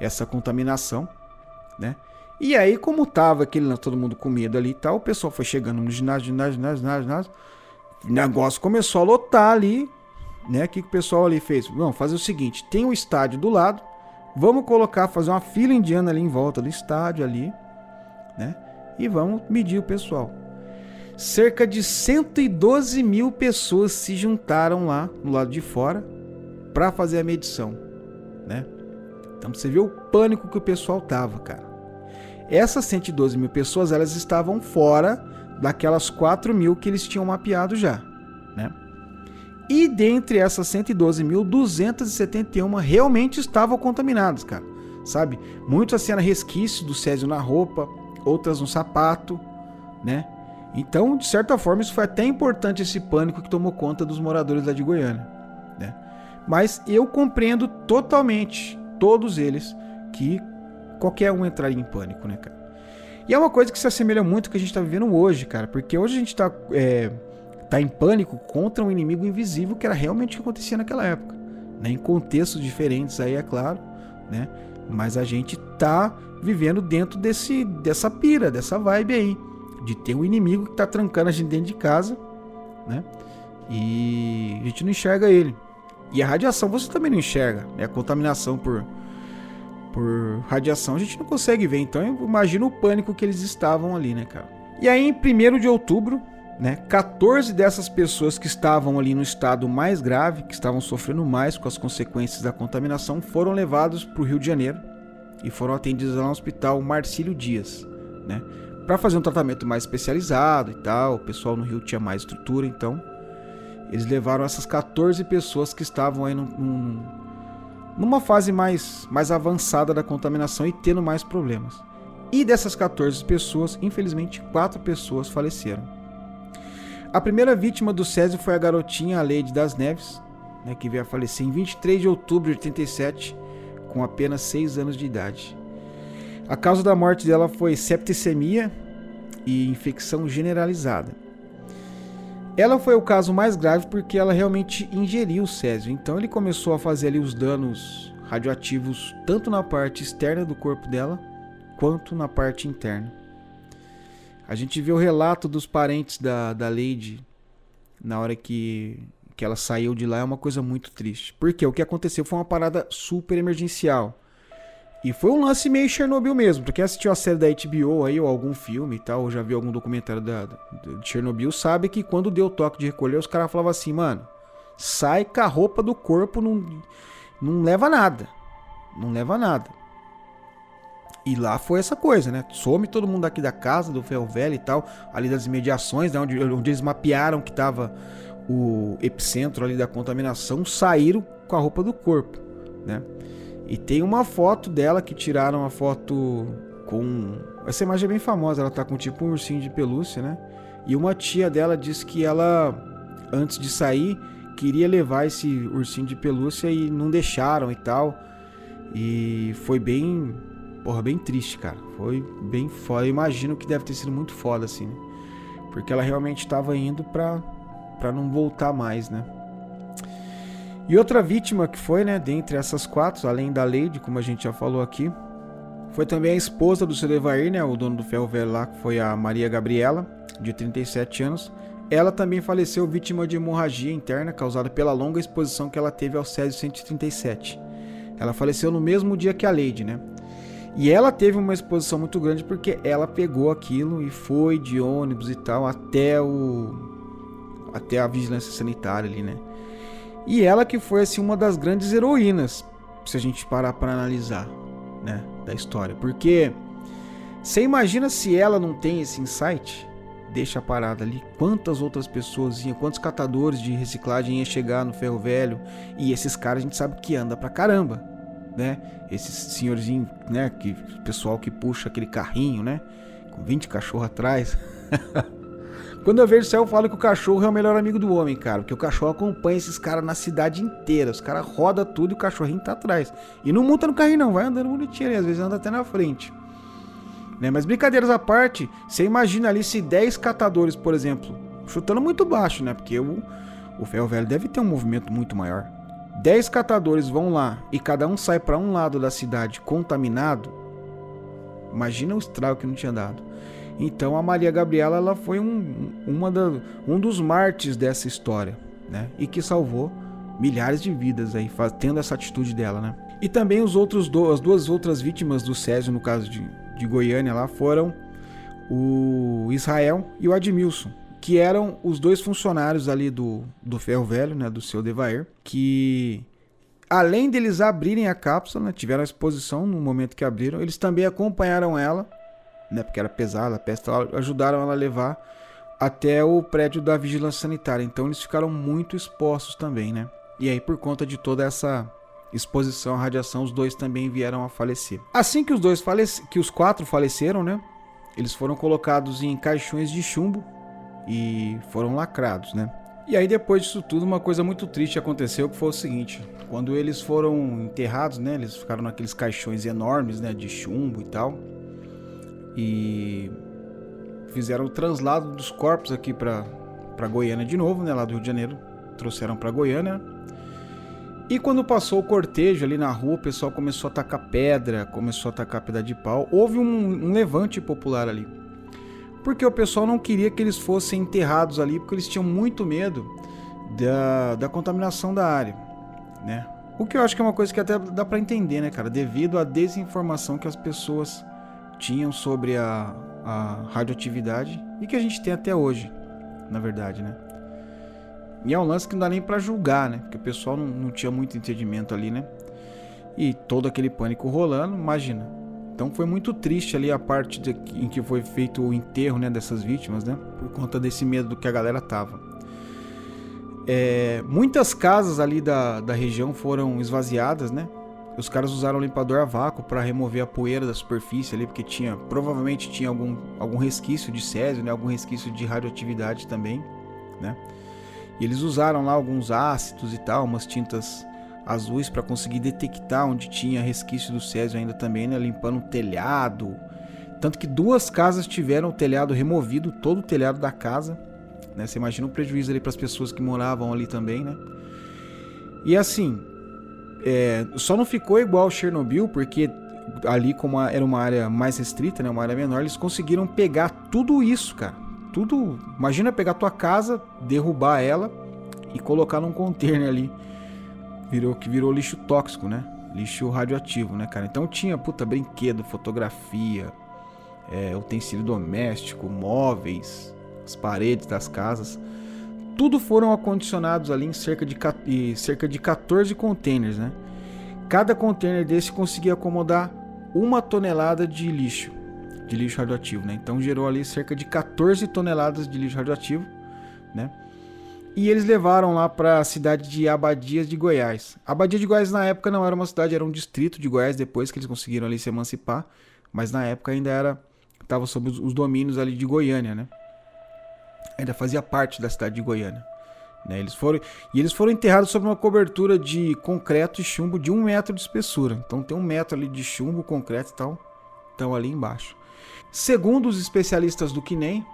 essa contaminação, né? E aí, como tava aquele todo mundo com medo ali e tal, o pessoal foi chegando no ginásio, ginásio, ginásio, ginásio, ginásio. O negócio começou a lotar ali, né? O que, que o pessoal ali fez? Vamos fazer o seguinte: tem o estádio do lado, vamos colocar, fazer uma fila indiana ali em volta do estádio ali, né? E vamos medir o pessoal. Cerca de 112 mil pessoas se juntaram lá no lado de fora para fazer a medição, né? Então você vê o pânico que o pessoal tava, cara. Essas 112 mil pessoas elas estavam fora daquelas 4 mil que eles tinham mapeado já? E dentre essas 112 mil, 271 realmente estavam contaminadas, cara. Sabe? Muitos assim eram resquícios do césio na roupa, outras no sapato, né? Então, de certa forma, isso foi até importante esse pânico que tomou conta dos moradores lá de Goiânia, né? Mas eu compreendo totalmente, todos eles, que qualquer um entraria em pânico, né, cara? E é uma coisa que se assemelha muito ao que a gente está vivendo hoje, cara, porque hoje a gente está é, tá em pânico contra um inimigo invisível que era realmente o que acontecia naquela época. Né? Em contextos diferentes aí, é claro, né? Mas a gente tá vivendo dentro desse, dessa pira, dessa vibe aí. De ter um inimigo que tá trancando a gente dentro de casa, né? E a gente não enxerga ele. E a radiação você também não enxerga, né? A contaminação por, por radiação a gente não consegue ver. Então eu imagino o pânico que eles estavam ali, né, cara? E aí, em 1 de outubro né? 14 dessas pessoas que estavam ali no estado mais grave, que estavam sofrendo mais com as consequências da contaminação, foram levados para o Rio de Janeiro e foram atendidos lá no hospital Marcílio Dias, né? Para fazer um tratamento mais especializado e tal. O pessoal no Rio tinha mais estrutura, então eles levaram essas 14 pessoas que estavam aí num, num, numa fase mais, mais avançada da contaminação e tendo mais problemas. E dessas 14 pessoas, infelizmente, quatro pessoas faleceram. A primeira vítima do Césio foi a garotinha Lady das Neves, né, que veio a falecer em 23 de outubro de 87, com apenas 6 anos de idade. A causa da morte dela foi septicemia e infecção generalizada. Ela foi o caso mais grave porque ela realmente ingeriu o césio, então ele começou a fazer ali os danos radioativos tanto na parte externa do corpo dela quanto na parte interna. A gente vê o relato dos parentes da, da Lady na hora que, que ela saiu de lá é uma coisa muito triste. Porque o que aconteceu foi uma parada super emergencial. E foi um lance meio Chernobyl mesmo. Pra quem assistiu a série da HBO aí, ou algum filme e tal, ou já viu algum documentário da, de Chernobyl, sabe que quando deu o toque de recolher, os caras falavam assim, mano, sai com a roupa do corpo, não, não leva nada. Não leva nada. E lá foi essa coisa, né? Some todo mundo aqui da casa, do Ferro Velho e tal, ali das imediações, né? onde, onde eles mapearam que estava o epicentro ali da contaminação, saíram com a roupa do corpo, né? E tem uma foto dela que tiraram a foto com. Essa imagem é bem famosa, ela tá com tipo um ursinho de pelúcia, né? E uma tia dela disse que ela, antes de sair, queria levar esse ursinho de pelúcia e não deixaram e tal. E foi bem porra, bem triste, cara. Foi bem foda. Eu imagino que deve ter sido muito foda, assim, né? Porque ela realmente estava indo pra, pra não voltar mais, né? E outra vítima que foi, né, dentre essas quatro, além da Lady, como a gente já falou aqui, foi também a esposa do seu Evair, né, o dono do ferro velho lá, que foi a Maria Gabriela, de 37 anos. Ela também faleceu vítima de hemorragia interna causada pela longa exposição que ela teve ao Césio 137. Ela faleceu no mesmo dia que a Lady, né? E ela teve uma exposição muito grande porque ela pegou aquilo e foi de ônibus e tal até o até a vigilância sanitária ali, né? E ela que foi assim uma das grandes heroínas, se a gente parar para analisar, né, da história. Porque você imagina se ela não tem esse insight, deixa a parada ali, quantas outras pessoas iam, quantos catadores de reciclagem iam chegar no ferro velho, e esses caras a gente sabe que anda pra caramba né? Esse senhorzinho, né? Que pessoal que puxa aquele carrinho, né? Com 20 cachorros atrás. [LAUGHS] Quando eu vejo o céu, eu falo que o cachorro é o melhor amigo do homem, cara. Porque o cachorro acompanha esses caras na cidade inteira. Os caras rodam tudo e o cachorrinho tá atrás. E não monta no carrinho, não. Vai andando bonitinho ali. Às vezes anda até na frente. Né? Mas brincadeiras à parte, você imagina ali se 10 catadores, por exemplo, chutando muito baixo, né? Porque o, o ferro velho deve ter um movimento muito maior. 10 catadores vão lá e cada um sai para um lado da cidade contaminado, imagina o estrago que não tinha dado. Então a Maria Gabriela ela foi um, uma da, um dos mártires dessa história, né? E que salvou milhares de vidas aí, tendo essa atitude dela, né? E também os outros do, as duas outras vítimas do Césio, no caso de, de Goiânia lá, foram o Israel e o Admilson, que eram os dois funcionários ali do, do Ferro Velho, né, do seu Devair, que além deles abrirem a cápsula, né, tiveram a exposição no momento que abriram, eles também acompanharam ela, né, porque era pesada a peça, ajudaram ela a levar até o prédio da vigilância sanitária. Então eles ficaram muito expostos também, né? E aí por conta de toda essa exposição à radiação, os dois também vieram a falecer. Assim que os dois falece... que os quatro faleceram, né? Eles foram colocados em caixões de chumbo e foram lacrados, né? E aí depois disso tudo uma coisa muito triste aconteceu que foi o seguinte, quando eles foram enterrados, né, eles ficaram naqueles caixões enormes, né, de chumbo e tal. E fizeram o translado dos corpos aqui para para Goiânia de novo, né, lá do Rio de Janeiro, trouxeram para Goiânia. E quando passou o cortejo ali na rua, o pessoal começou a tacar pedra, começou a tacar pedra de pau. Houve um, um levante popular ali porque o pessoal não queria que eles fossem enterrados ali, porque eles tinham muito medo da, da contaminação da área, né? O que eu acho que é uma coisa que até dá para entender, né, cara? Devido à desinformação que as pessoas tinham sobre a, a radioatividade e que a gente tem até hoje, na verdade, né? E é um lance que não dá nem para julgar, né? Porque o pessoal não, não tinha muito entendimento ali, né? E todo aquele pânico rolando, imagina. Então foi muito triste ali a parte de, em que foi feito o enterro né, dessas vítimas, né? Por conta desse medo do que a galera tava. É, muitas casas ali da, da região foram esvaziadas, né? Os caras usaram limpador a vácuo para remover a poeira da superfície ali, porque tinha provavelmente tinha algum, algum resquício de césio, né? Algum resquício de radioatividade também, né? E eles usaram lá alguns ácidos e tal, umas tintas azuis para conseguir detectar onde tinha resquício do césio ainda também, né? Limpando o telhado. Tanto que duas casas tiveram o telhado removido, todo o telhado da casa. Né? Você imagina o prejuízo ali para as pessoas que moravam ali também, né? E assim, é, só não ficou igual Chernobyl, porque ali, como era uma área mais restrita, né, uma área menor, eles conseguiram pegar tudo isso, cara. Tudo. Imagina pegar tua casa, derrubar ela e colocar num container ali. Virou que virou lixo tóxico, né? Lixo radioativo, né, cara? Então tinha, puta, brinquedo, fotografia, é, utensílio doméstico, móveis, as paredes das casas. Tudo foram acondicionados ali em cerca de, cerca de 14 containers, né? Cada container desse conseguia acomodar uma tonelada de lixo de lixo radioativo, né? Então gerou ali cerca de 14 toneladas de lixo radioativo, né? E eles levaram lá para a cidade de Abadias de Goiás. Abadia de Goiás na época não era uma cidade, era um distrito de Goiás depois que eles conseguiram ali se emancipar, mas na época ainda era estava sob os domínios ali de Goiânia, né? Ainda fazia parte da cidade de Goiânia. Né? Eles foram, e eles foram enterrados sob uma cobertura de concreto e chumbo de um metro de espessura. Então tem um metro ali de chumbo, concreto e tal, estão ali embaixo. Segundo os especialistas do Kinem,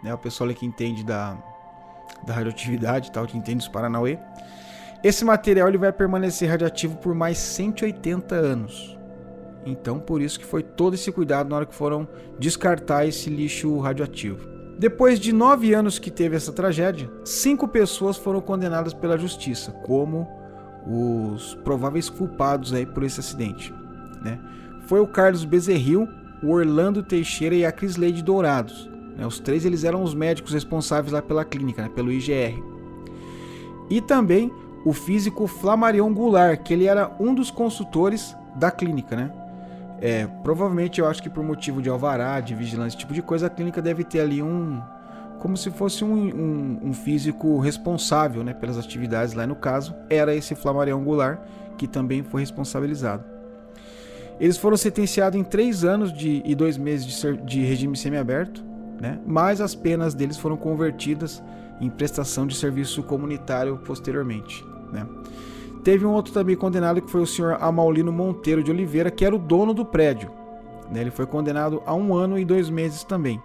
né, o pessoal que entende da, da radioatividade tal, que entende os Paranauê, esse material ele vai permanecer radioativo por mais 180 anos. Então, por isso que foi todo esse cuidado na hora que foram descartar esse lixo radioativo. Depois de nove anos que teve essa tragédia, cinco pessoas foram condenadas pela justiça como os prováveis culpados aí por esse acidente. Né? Foi o Carlos Bezerril, o Orlando Teixeira e a Crislade Dourados. Né? Os três eles eram os médicos responsáveis lá pela clínica, né? pelo IGR. E também o físico Flamarion Goulart, que ele era um dos consultores da clínica, né? É, provavelmente eu acho que por motivo de alvará, de vigilância, esse tipo de coisa, a clínica deve ter ali um. Como se fosse um, um, um físico responsável né, pelas atividades lá. No caso, era esse Flamarion Goulart, que também foi responsabilizado. Eles foram sentenciados em três anos de, e dois meses de, de regime semiaberto, né? mas as penas deles foram convertidas em prestação de serviço comunitário posteriormente. Né? Teve um outro também condenado que foi o senhor Amaulino Monteiro de Oliveira, que era o dono do prédio. Né? Ele foi condenado a um ano e dois meses também.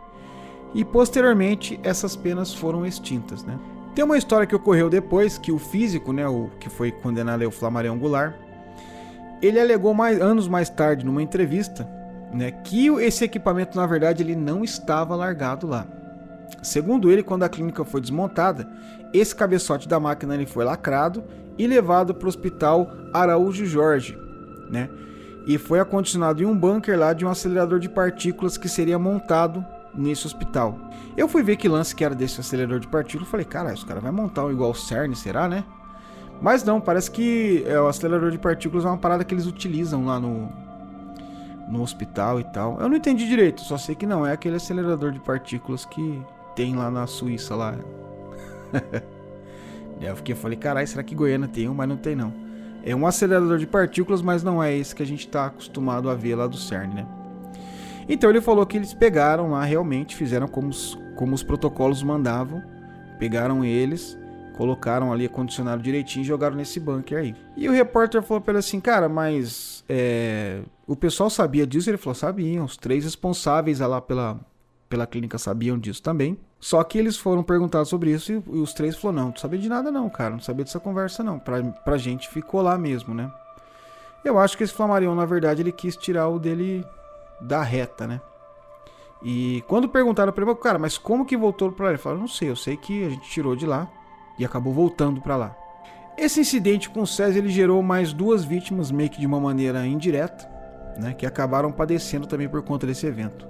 E posteriormente essas penas foram extintas. Né? Tem uma história que ocorreu depois que o físico, né, o que foi condenado é o Flamarion Goulart, ele alegou mais, anos mais tarde, numa entrevista, né, que esse equipamento, na verdade, ele não estava largado lá. Segundo ele, quando a clínica foi desmontada, esse cabeçote da máquina ele foi lacrado e levado para o hospital Araújo Jorge, né? E foi acondicionado em um bunker lá de um acelerador de partículas que seria montado nesse hospital. Eu fui ver que lance que era desse acelerador de partículas, falei, cara, esse cara vai montar um igual o CERN, será, né? Mas não, parece que é, o acelerador de partículas é uma parada que eles utilizam lá no, no hospital e tal. Eu não entendi direito, só sei que não é aquele acelerador de partículas que tem lá na Suíça lá. [LAUGHS] eu fiquei, falei, caralho, será que Goiânia tem um? Mas não tem não. É um acelerador de partículas, mas não é esse que a gente está acostumado a ver lá do CERN, né? Então ele falou que eles pegaram lá realmente, fizeram como os, como os protocolos mandavam, pegaram eles Colocaram ali acondicionado direitinho e jogaram nesse bunker aí. E o repórter falou para ele assim, cara, mas é, o pessoal sabia disso? Ele falou, sabiam. Os três responsáveis lá pela, pela clínica sabiam disso também. Só que eles foram perguntar sobre isso e, e os três falaram, não, não sabia de nada não, cara. Não sabia dessa conversa não. Pra, pra gente ficou lá mesmo, né? Eu acho que esse Flamarion, na verdade, ele quis tirar o dele da reta, né? E quando perguntaram para ele, cara, mas como que voltou para lá? Ele falou, não sei, eu sei que a gente tirou de lá e acabou voltando para lá. Esse incidente com César ele gerou mais duas vítimas, meio que de uma maneira indireta, né, que acabaram padecendo também por conta desse evento.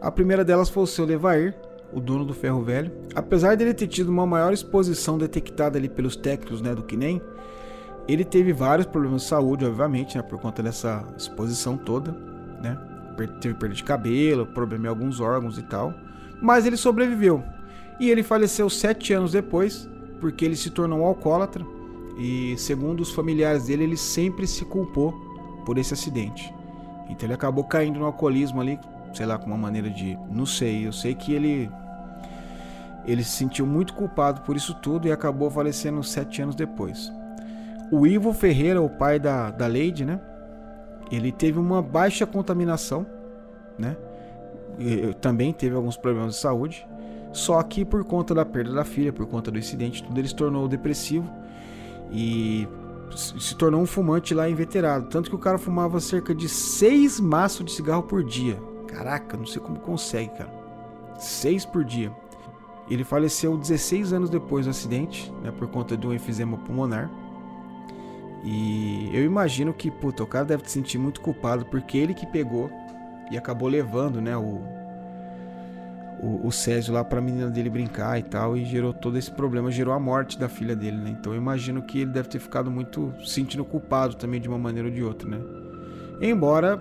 A primeira delas foi o seu Levair, o dono do ferro velho. Apesar dele ter tido uma maior exposição detectada ali pelos técnicos, né, do que nem, ele teve vários problemas de saúde, obviamente, né, por conta dessa exposição toda, né? Teve perda de cabelo, problema em alguns órgãos e tal, mas ele sobreviveu. E ele faleceu sete anos depois, porque ele se tornou um alcoólatra e, segundo os familiares dele, ele sempre se culpou por esse acidente. Então ele acabou caindo no alcoolismo ali, sei lá, com uma maneira de. Não sei, eu sei que ele. Ele se sentiu muito culpado por isso tudo e acabou falecendo sete anos depois. O Ivo Ferreira, o pai da, da Lady, né? Ele teve uma baixa contaminação, né? E, também teve alguns problemas de saúde. Só que por conta da perda da filha, por conta do incidente, tudo ele se tornou depressivo e se tornou um fumante lá inveterado. Tanto que o cara fumava cerca de seis maços de cigarro por dia. Caraca, não sei como consegue, cara. Seis por dia. Ele faleceu 16 anos depois do acidente, né, por conta de um efizema pulmonar. E eu imagino que, puta, o cara deve se sentir muito culpado porque ele que pegou e acabou levando, né, o, o, o Césio lá pra menina dele brincar e tal, e gerou todo esse problema, gerou a morte da filha dele, né? Então eu imagino que ele deve ter ficado muito sentindo culpado também de uma maneira ou de outra, né? Embora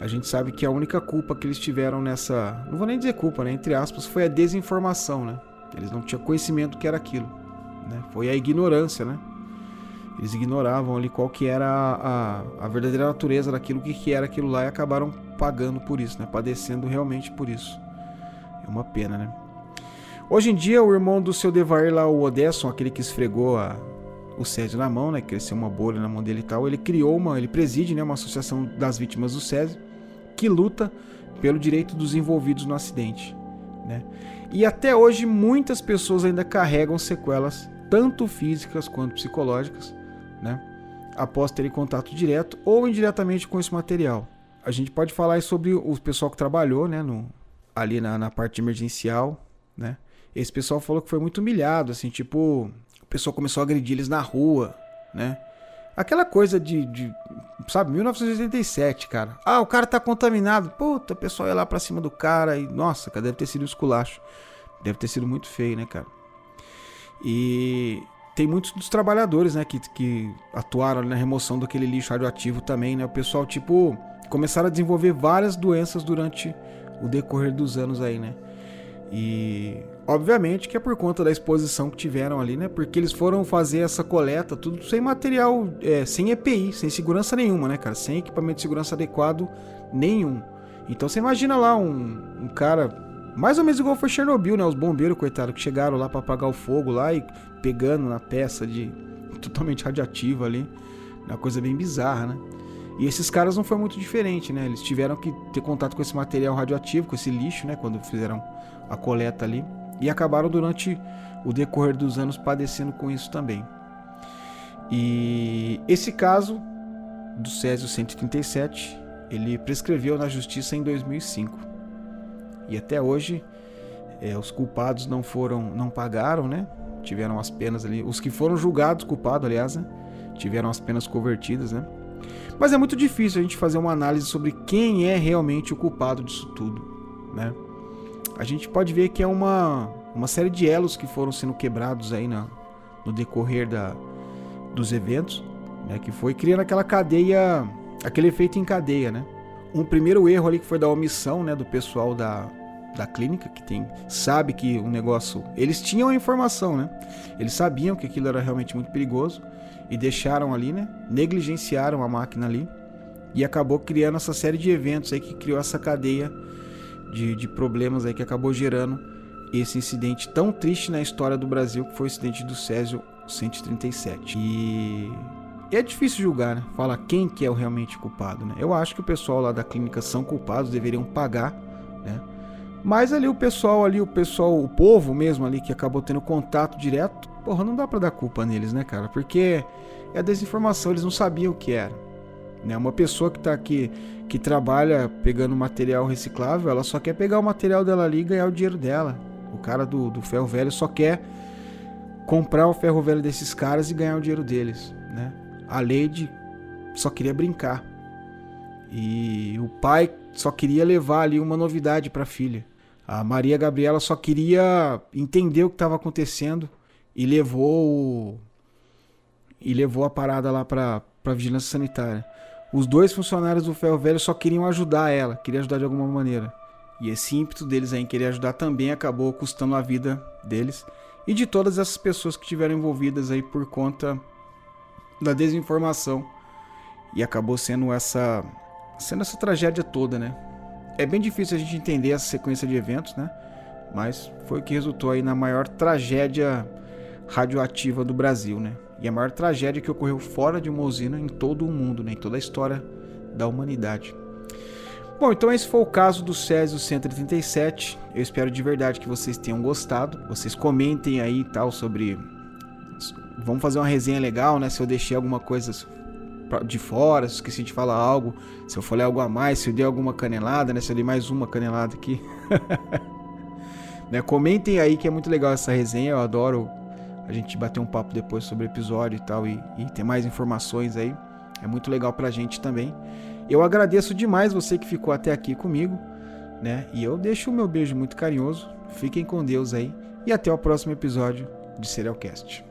a gente sabe que a única culpa que eles tiveram nessa. Não vou nem dizer culpa, né? Entre aspas, foi a desinformação, né? Eles não tinham conhecimento do que era aquilo. Né? Foi a ignorância, né? Eles ignoravam ali qual que era a, a, a verdadeira natureza daquilo, que, que era aquilo lá e acabaram pagando por isso, né? Padecendo realmente por isso. É uma pena, né? Hoje em dia, o irmão do seu Devair lá, o Odesson, aquele que esfregou a, o Césio na mão, né? Cresceu uma bolha na mão dele e tal. Ele criou uma, ele preside, né? Uma associação das vítimas do Césio que luta pelo direito dos envolvidos no acidente, né? E até hoje muitas pessoas ainda carregam sequelas, tanto físicas quanto psicológicas, né? Após terem contato direto ou indiretamente com esse material. A gente pode falar sobre o pessoal que trabalhou, né? No, ali na, na parte emergencial, né? Esse pessoal falou que foi muito humilhado, assim, tipo, o pessoal começou a agredir eles na rua, né? Aquela coisa de, de, sabe, 1987, cara. Ah, o cara tá contaminado. Puta, o pessoal ia lá pra cima do cara e, nossa, cara, deve ter sido um esculacho. Deve ter sido muito feio, né, cara? E tem muitos dos trabalhadores, né, que, que atuaram na remoção daquele lixo radioativo também, né? O pessoal, tipo, começaram a desenvolver várias doenças durante o decorrer dos anos aí, né? E obviamente que é por conta da exposição que tiveram ali, né? Porque eles foram fazer essa coleta tudo sem material, é, sem EPI, sem segurança nenhuma, né, cara? Sem equipamento de segurança adequado nenhum. Então você imagina lá um, um cara mais ou menos igual foi Chernobyl, né? Os bombeiros, coitado, que chegaram lá para apagar o fogo lá e pegando na peça de [LAUGHS] totalmente radiativa ali. Uma coisa bem bizarra, né? E esses caras não foi muito diferente, né? Eles tiveram que ter contato com esse material radioativo, com esse lixo, né? Quando fizeram a coleta ali. E acabaram durante o decorrer dos anos padecendo com isso também. E esse caso do Césio 137, ele prescreveu na justiça em 2005. E até hoje é, os culpados não foram, não pagaram, né? Tiveram as penas ali, os que foram julgados culpados, aliás, né? tiveram as penas convertidas, né? Mas é muito difícil a gente fazer uma análise sobre quem é realmente o culpado disso tudo, né? A gente pode ver que é uma, uma série de elos que foram sendo quebrados aí na, no decorrer da, dos eventos, né? Que foi criando aquela cadeia, aquele efeito em cadeia, né? Um primeiro erro ali que foi da omissão, né? Do pessoal da, da clínica que tem sabe que o negócio eles tinham a informação né eles sabiam que aquilo era realmente muito perigoso e deixaram ali, né? Negligenciaram a máquina ali e acabou criando essa série de eventos aí que criou essa cadeia de, de problemas aí que acabou gerando esse incidente tão triste na história do Brasil que foi o incidente do Césio 137. E é difícil julgar, né? Falar quem que é o realmente culpado, né? Eu acho que o pessoal lá da clínica são culpados, deveriam pagar, né? Mas ali o pessoal ali, o pessoal, o povo mesmo ali que acabou tendo contato direto, porra, não dá para dar culpa neles, né, cara? Porque é a desinformação, eles não sabiam o que era. Né? Uma pessoa que tá aqui, que trabalha pegando material reciclável, ela só quer pegar o material dela ali e ganhar o dinheiro dela. O cara do, do ferro velho só quer comprar o ferro velho desses caras e ganhar o dinheiro deles, né? A Lady só queria brincar. E o pai só queria levar ali uma novidade para filha. A Maria Gabriela só queria entender o que estava acontecendo e levou e levou a parada lá para para vigilância sanitária. Os dois funcionários do Ferro Velho só queriam ajudar ela, queriam ajudar de alguma maneira. E esse ímpeto deles em querer ajudar também acabou custando a vida deles e de todas essas pessoas que estiveram envolvidas aí por conta da desinformação. E acabou sendo essa sendo essa tragédia toda, né? É bem difícil a gente entender essa sequência de eventos, né? Mas foi o que resultou aí na maior tragédia radioativa do Brasil, né? E a maior tragédia que ocorreu fora de uma usina em todo o mundo, né? em toda a história da humanidade. Bom, então esse foi o caso do Césio 137. Eu espero de verdade que vocês tenham gostado. Vocês comentem aí tal sobre. Vamos fazer uma resenha legal, né? Se eu deixei alguma coisa de fora, se esqueci de falar algo, se eu falei algo a mais, se eu dei alguma canelada, né? Se eu dei mais uma canelada aqui. [LAUGHS] né? Comentem aí que é muito legal essa resenha. Eu adoro a gente bater um papo depois sobre o episódio e tal e, e ter mais informações aí. É muito legal pra gente também. Eu agradeço demais você que ficou até aqui comigo, né? E eu deixo o meu beijo muito carinhoso. Fiquem com Deus aí e até o próximo episódio de Serialcast.